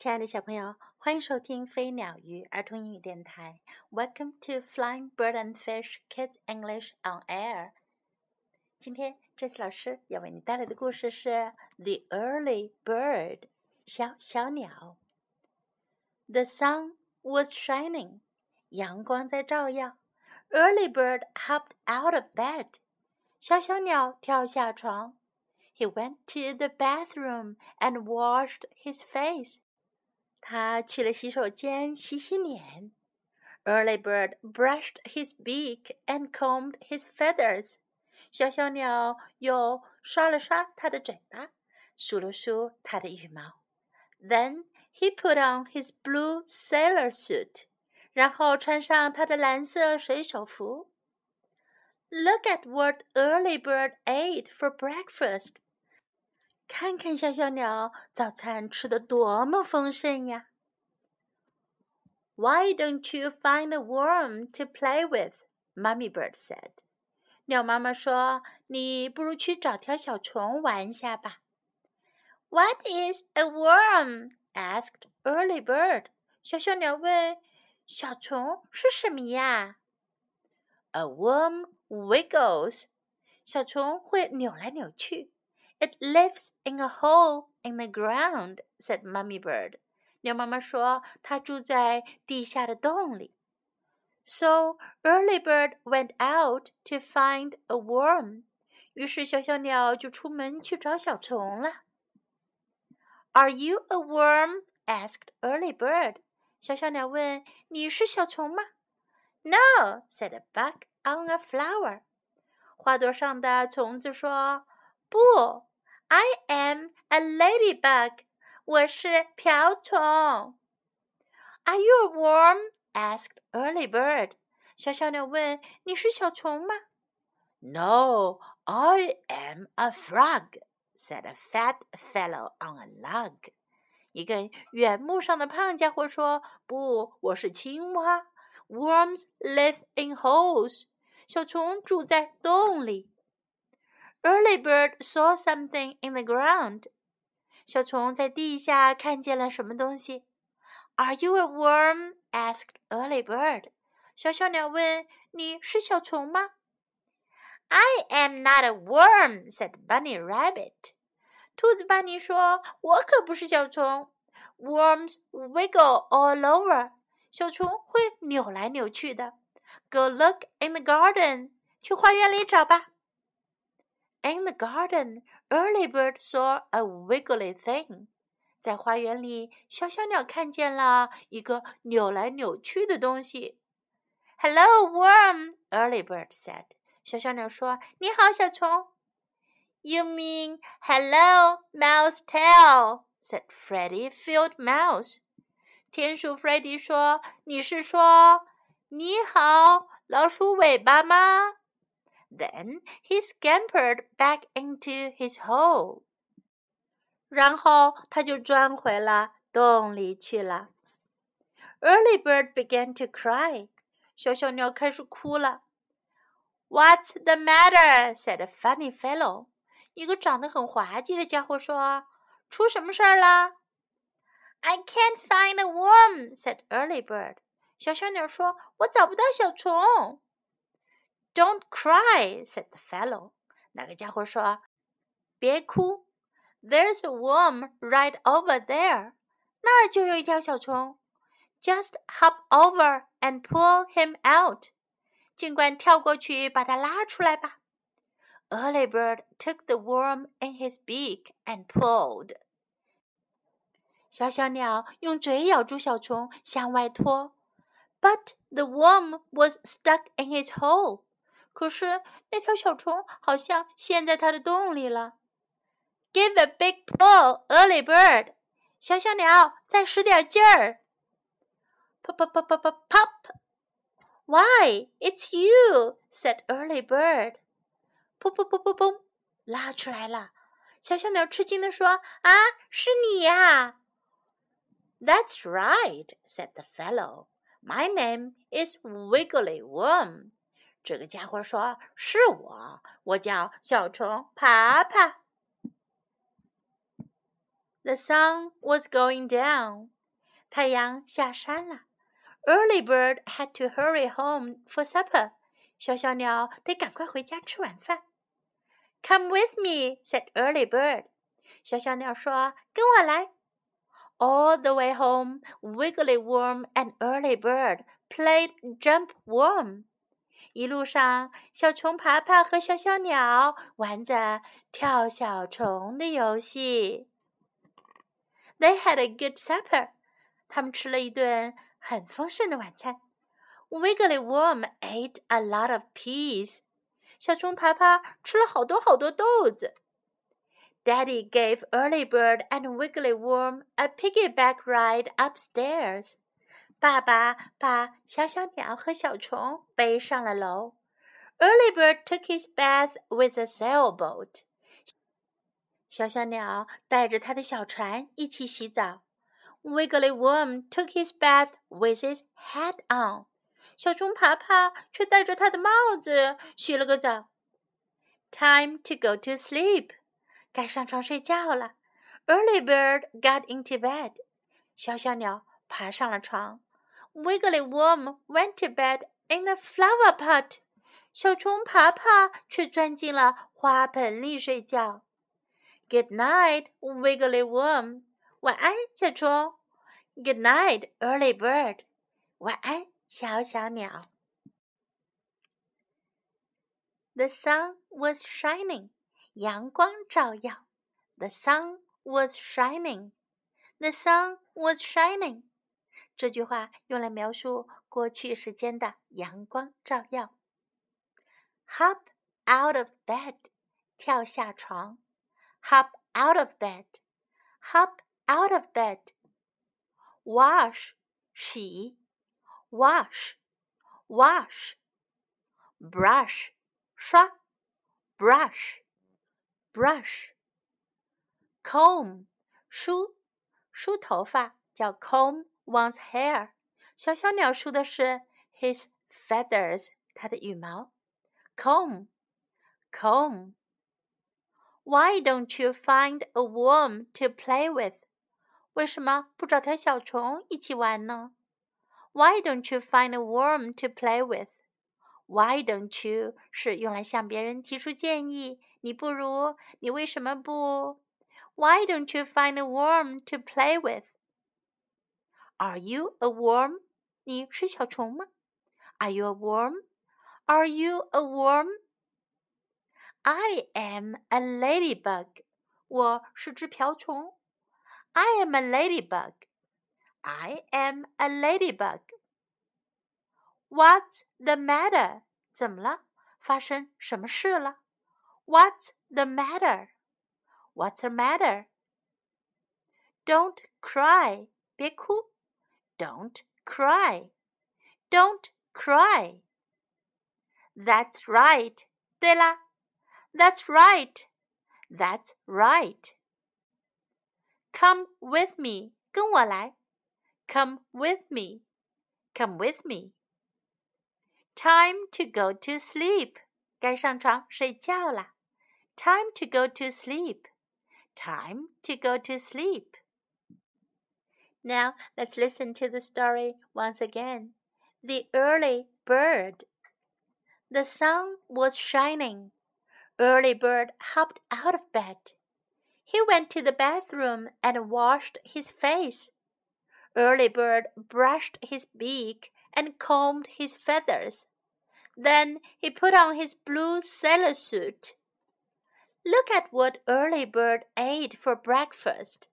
亲爱的小朋友，欢迎收听飞鸟鱼儿童英语电台。Welcome to Flying Bird and Fish Kids English on Air。今天，Jess 老师要为你带来的故事是《The Early Bird》小小鸟。The sun was shining，阳光在照耀。Early bird hopped out of bed，小小鸟跳下床。He went to the bathroom and washed his face。他去了洗手间洗洗脸。Early bird brushed his beak and combed his feathers。小小鸟又刷了刷它的嘴巴，梳了梳它的羽毛。Then he put on his blue sailor suit。然后穿上他的蓝色水手服。Look at what Early Bird ate for breakfast。 看看小小鸟早餐吃的多么丰盛呀！Why don't you find a worm to play with? Mummy Bird said. 鸟妈妈说：“你不如去找条小虫玩一下吧。” What is a worm? asked Early Bird. 小小鸟问：“小虫是什么呀？”A worm wiggles. 小虫会扭来扭去。 it lives in a hole in the ground," said Mummy Bird. 鸟妈妈说，它住在地下的洞里。So early bird went out to find a worm. 于是小小鸟就出门去找小虫了。Are you a worm? asked early bird. 小小鸟问：“你是小虫吗？”No, said a bug on a flower. 花朵上的虫子说 I am a ladybug. 我是瓢虫。Are you a worm? asked Early Bird. 小小鸟问：“你是小虫吗？”No, I am a frog, said a fat fellow on a log. 一个原木上的胖家伙说：“不，我是青蛙。Worms live in holes. 小虫住在洞里。” Early bird saw something in the ground. 小虫在地下看见了什么东西？Are you a worm? asked Early bird. 小小鸟问：“你是小虫吗？”I am not a worm, said Bunny Rabbit. 兔子班尼说：“我可不是小虫。Worms wiggle all over. 小虫会扭来扭去的。Go look in the garden. 去花园里找吧。” In the garden, Early Bird saw a wiggly thing. 在花园里，小小鸟看见了一个扭来扭去的东西。Hello, worm, Early Bird said. 小小鸟说：“你好，小虫。” You mean hello, mouse tail? said Freddie Field Mouse. 田鼠 Freddie 说：“你是说你好，老鼠尾巴吗？” ？” Then he scampered back into his hole. 然后他就钻回了洞里去了。Early bird began to cry. 小小鸟开始哭了。What's the matter? said a funny fellow. 一个长得很滑稽的家伙说：“出什么事儿了？”I can't find a worm," said Early Bird. 小小鸟说：“我找不到小虫。” Don't cry," said the fellow. 那个家伙说：“别哭，There's a worm right over there. 那儿就有一条小虫。Just hop over and pull him out. 尽管跳过去把它拉出来吧。Early bird took the worm in his beak and pulled. 小小鸟用嘴咬住小虫，向外拖。But the worm was stuck in his hole. 可是那条小虫好像陷在它的洞里了。Give a big pull, early bird！小小鸟，再使点劲儿。Pop pop pop pop pop！Why? it's you! said early bird. 噗噗噗噗噗，拉出来了。小小鸟吃惊地说：“啊，是你呀！”That's right, said the fellow. My name is Wiggly Worm. 这个家伙说：“是我，我叫小虫爬爬。” The sun was going down. 太阳下山了。Early bird had to hurry home for supper. 小小鸟得赶快回家吃晚饭。Come with me, said Early bird. 小小鸟说：“跟我来。” All the way home, Wiggly Worm and Early Bird played jump worm. 一路上，小虫爬爬和小小鸟玩着跳小虫的游戏。They had a good supper. 他们吃了一顿很丰盛的晚餐。Wiggly Worm ate a lot of peas. 小虫爬爬吃了好多好多豆子。Daddy gave Early Bird and Wiggly Worm a piggyback ride upstairs. 爸爸把小小鸟和小虫背上了楼。Early Bird took his bath with a sailboat. 小小鸟带着他的小船一起洗澡。Wiggly Worm took his bath with his hat on. 小虫爬爬却戴着他的帽子洗了个澡。Time to go to sleep. 该上床睡觉了。Early Bird got into bed. 小小鸟爬上了床。Wiggly Worm went to bed in the flower pot. 小虫爬爬却钻进了花盆里睡觉。Good night, Wiggly Worm. 晚安，小虫。Good night, Early Bird. 晚安，小小鸟。The sun was shining. 阳光照耀。The sun was shining. The sun was shining. 这句话用来描述过去时间的阳光照耀。Hop out of bed，跳下床。Hop out of bed. Hop out of bed. Wash，洗。Wash, wash. Brush，刷。Brush, brush. Comb，梳，梳头发叫 comb。one's hair。小小鸟梳的是 his feathers，它的羽毛。comb comb。Why don't you find a worm to play with？为什么不找条小虫一起玩呢？Why don't you find a worm to play with？Why don't you 是用来向别人提出建议，你不如，你为什么不？Why don't you find a worm to play with？are you a worm? 你是小虫吗？Are you a worm? Are you a worm? I am a ladybug. 我是只瓢虫。I am a ladybug. I am a ladybug. What's the matter? 怎么了？发生什么事了？What's the matter? What's the matter? Don't cry. 别哭。 don't cry. Don't cry. That's right. 对啦，That's right. That's right. Come with me. 跟我来。Come with me. Come with me. Time to go to sleep. 该上床睡觉啦。Time to go to sleep. Time to go to sleep. Now let's listen to the story once again. The Early Bird. The sun was shining. Early Bird hopped out of bed. He went to the bathroom and washed his face. Early Bird brushed his beak and combed his feathers. Then he put on his blue sailor suit. Look at what Early Bird ate for breakfast.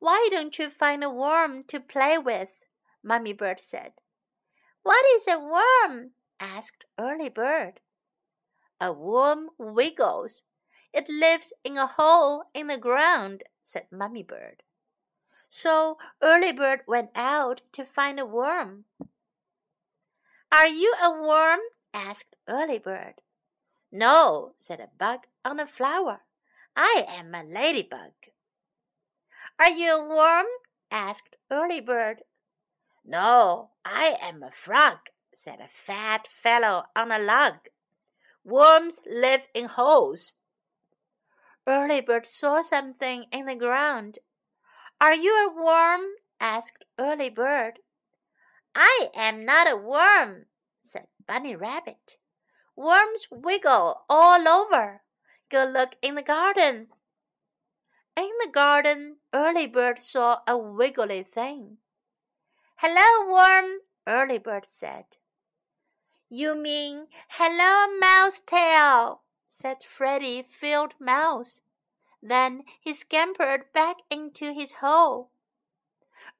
Why don't you find a worm to play with? Mummy Bird said. What is a worm? asked Early Bird. A worm wiggles. It lives in a hole in the ground, said Mummy Bird. So Early Bird went out to find a worm. Are you a worm? asked Early Bird. No, said a bug on a flower. I am a ladybug. Are you a worm? asked Early Bird. No, I am a frog, said a fat fellow on a log. Worms live in holes. Early Bird saw something in the ground. Are you a worm? asked Early Bird. I am not a worm, said Bunny Rabbit. Worms wiggle all over. Go look in the garden. In the garden, Early Bird saw a wiggly thing. Hello, worm, Early Bird said. You mean hello, mouse tail, said Freddie Field Mouse. Then he scampered back into his hole.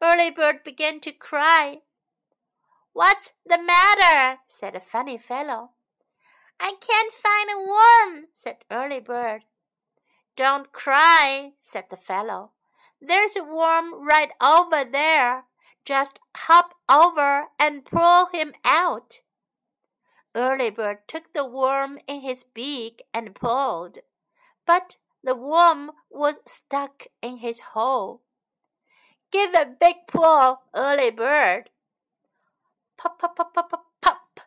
Early Bird began to cry. What's the matter? said a funny fellow. I can't find a worm, said Early Bird. Don't cry, said the fellow. There's a worm right over there. Just hop over and pull him out. Early Bird took the worm in his beak and pulled, but the worm was stuck in his hole. Give a big pull, Early Bird. Pop, pop, pop, pop, pop, pop.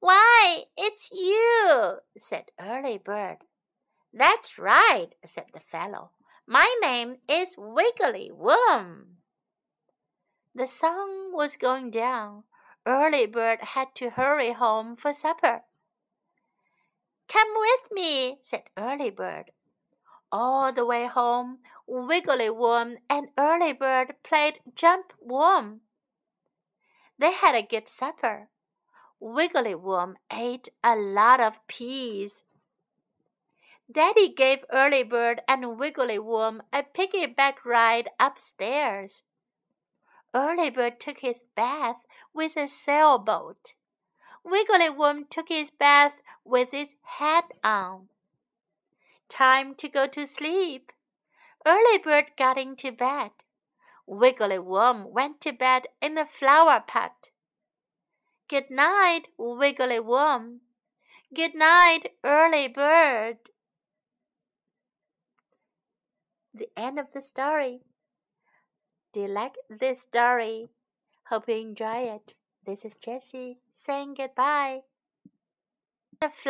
Why, it's you, said Early Bird. That's right, said the fellow. My name is Wiggly Worm. The sun was going down. Early Bird had to hurry home for supper. Come with me, said Early Bird. All the way home, Wiggly Worm and Early Bird played Jump Worm. They had a good supper. Wiggly Worm ate a lot of peas. Daddy gave Early Bird and Wiggly Worm a piggyback ride upstairs. Early Bird took his bath with a sailboat. Wiggly Worm took his bath with his hat on. Time to go to sleep. Early Bird got into bed. Wiggly Worm went to bed in the flower pot. Good night, Wiggly Worm. Good night, Early Bird. The end of the story. Do you like this story? Hope you enjoy it. This is Jessie saying goodbye.